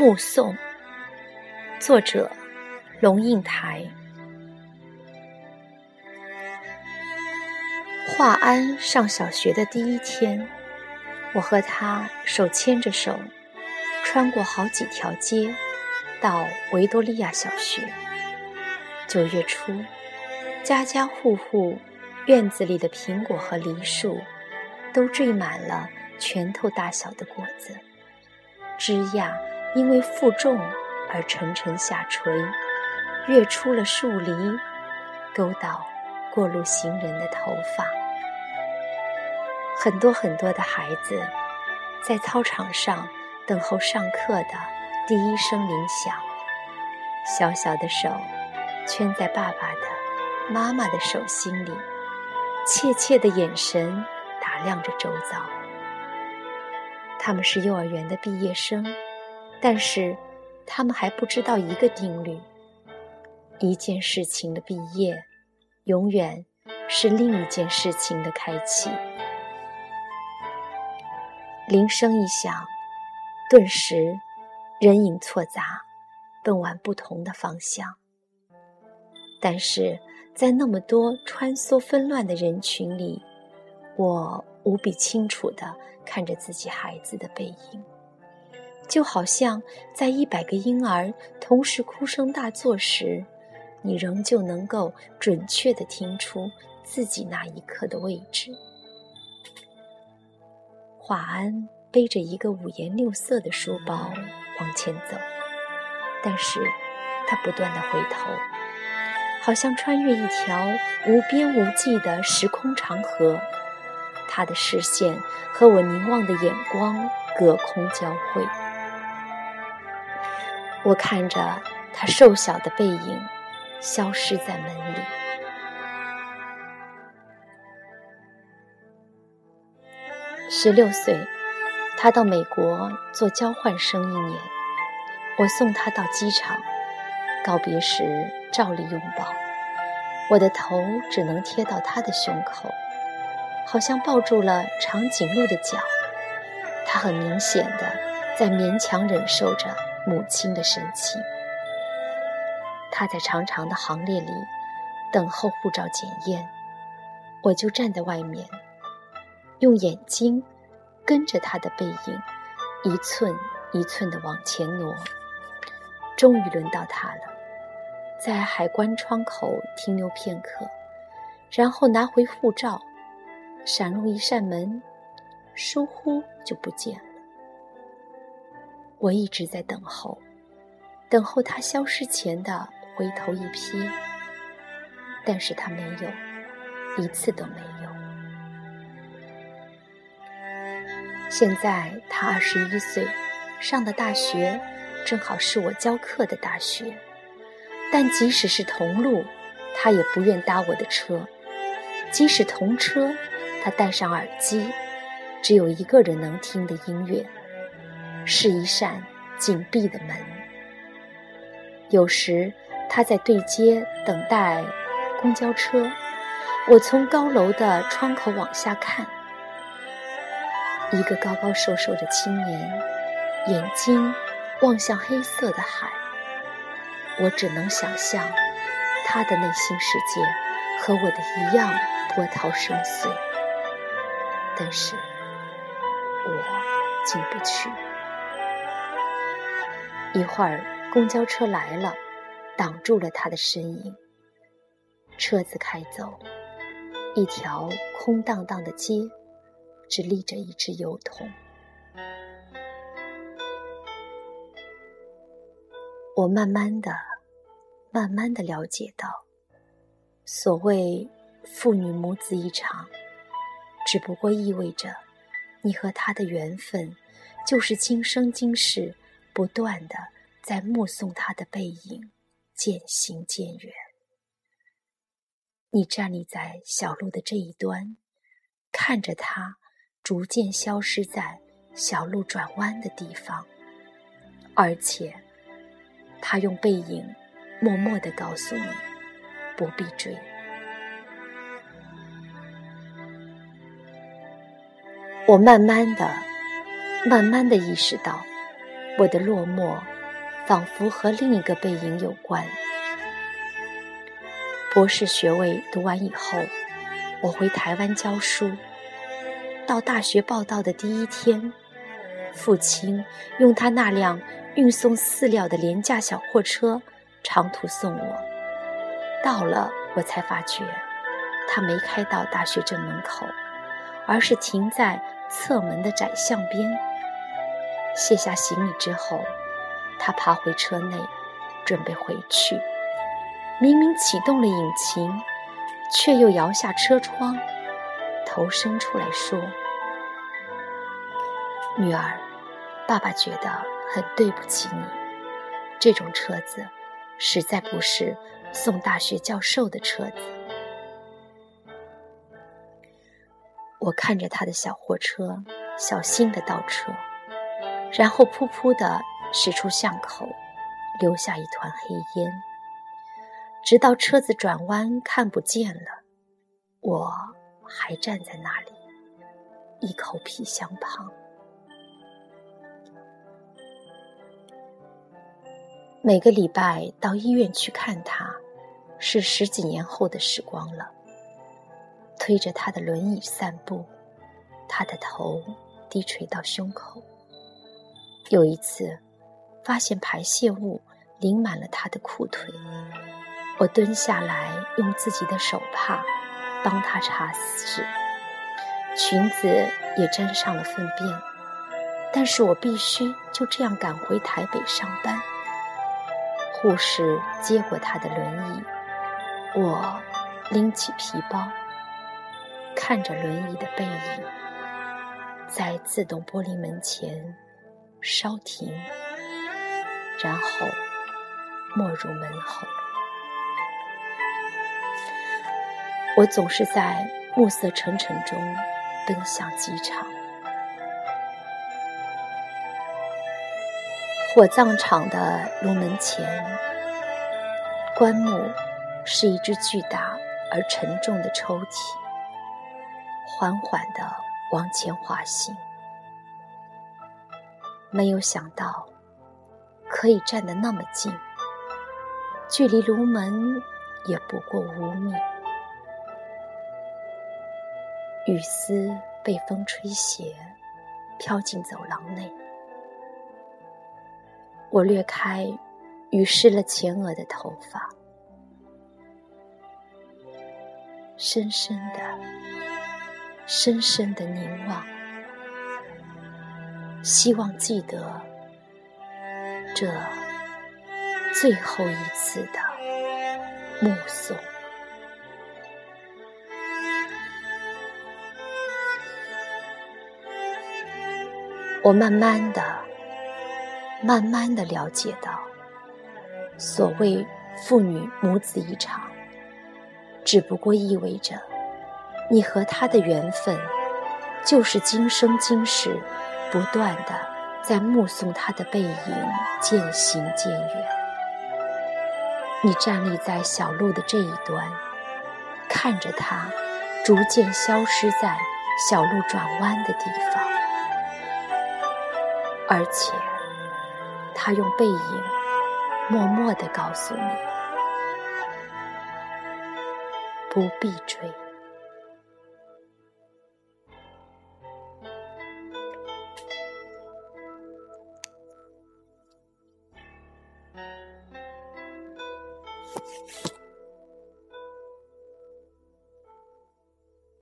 目送，作者龙应台。华安上小学的第一天，我和他手牵着手，穿过好几条街，到维多利亚小学。九月初，家家户户院子里的苹果和梨树，都缀满了拳头大小的果子，枝桠。因为负重而沉沉下垂，跃出了树篱，勾到过路行人的头发。很多很多的孩子在操场上等候上课的第一声铃响，小小的手圈在爸爸的、妈妈的手心里，怯怯的眼神打量着周遭。他们是幼儿园的毕业生。但是，他们还不知道一个定律：一件事情的毕业，永远是另一件事情的开启。铃声一响，顿时人影错杂，奔往不同的方向。但是在那么多穿梭纷乱的人群里，我无比清楚地看着自己孩子的背影。就好像在一百个婴儿同时哭声大作时，你仍旧能够准确地听出自己那一刻的位置。华安背着一个五颜六色的书包往前走，但是他不断地回头，好像穿越一条无边无际的时空长河。他的视线和我凝望的眼光隔空交汇。我看着他瘦小的背影消失在门里。十六岁，他到美国做交换生一年。我送他到机场，告别时照例拥抱。我的头只能贴到他的胸口，好像抱住了长颈鹿的脚。他很明显的在勉强忍受着。母亲的神情。他在长长的行列里等候护照检验，我就站在外面，用眼睛跟着他的背影，一寸一寸地往前挪。终于轮到他了，在海关窗口停留片刻，然后拿回护照，闪入一扇门，疏忽就不见了。我一直在等候，等候他消失前的回头一瞥，但是他没有，一次都没有。现在他二十一岁，上的大学正好是我教课的大学，但即使是同路，他也不愿搭我的车；即使同车，他戴上耳机，只有一个人能听的音乐。是一扇紧闭的门。有时他在对街等待公交车，我从高楼的窗口往下看，一个高高瘦瘦的青年，眼睛望向黑色的海。我只能想象他的内心世界和我的一样波涛深邃，但是我进不去。一会儿，公交车来了，挡住了他的身影。车子开走，一条空荡荡的街，只立着一只油桶。我慢慢的、慢慢的了解到，所谓父女母子一场，只不过意味着，你和他的缘分，就是今生今世。不断的在目送他的背影渐行渐远。你站立在小路的这一端，看着他逐渐消失在小路转弯的地方，而且他用背影默默的告诉你不必追。我慢慢的、慢慢的意识到。我的落寞仿佛和另一个背影有关。博士学位读完以后，我回台湾教书。到大学报到的第一天，父亲用他那辆运送饲料的廉价小货车长途送我。到了，我才发觉他没开到大学正门口，而是停在侧门的窄巷边。卸下行李之后，他爬回车内，准备回去。明明启动了引擎，却又摇下车窗，头伸出来说：“女儿，爸爸觉得很对不起你。这种车子实在不是送大学教授的车子。”我看着他的小货车，小心的倒车，然后噗噗的驶出巷口，留下一团黑烟。直到车子转弯看不见了，我还站在那里，一口皮箱旁。每个礼拜到医院去看他，是十几年后的时光了。推着他的轮椅散步，他的头低垂到胸口。有一次，发现排泄物淋满了他的裤腿。我蹲下来，用自己的手帕帮他擦拭，裙子也沾上了粪便。但是我必须就这样赶回台北上班。护士接过他的轮椅，我拎起皮包，看着轮椅的背影，在自动玻璃门前稍停，然后没入门后。我总是在暮色沉沉中奔向机场。火葬场的炉门前，棺木是一只巨大而沉重的抽屉，缓缓地往前滑行。没有想到可以站得那么近，距离炉门也不过五米。雨丝被风吹斜，飘进走廊内。我掠开雨湿了前额的头发，深深的、深深的凝望，希望记得这最后一次的目送。我慢慢的、慢慢的了解到，所谓父女母子一场，只不过意味着，你和他的缘分，就是今生今世，不断的在目送他的背影渐行渐远。你站立在小路的这一端，看着他逐渐消失在小路转弯的地方。而且，他用背影默默地告诉你：不必追。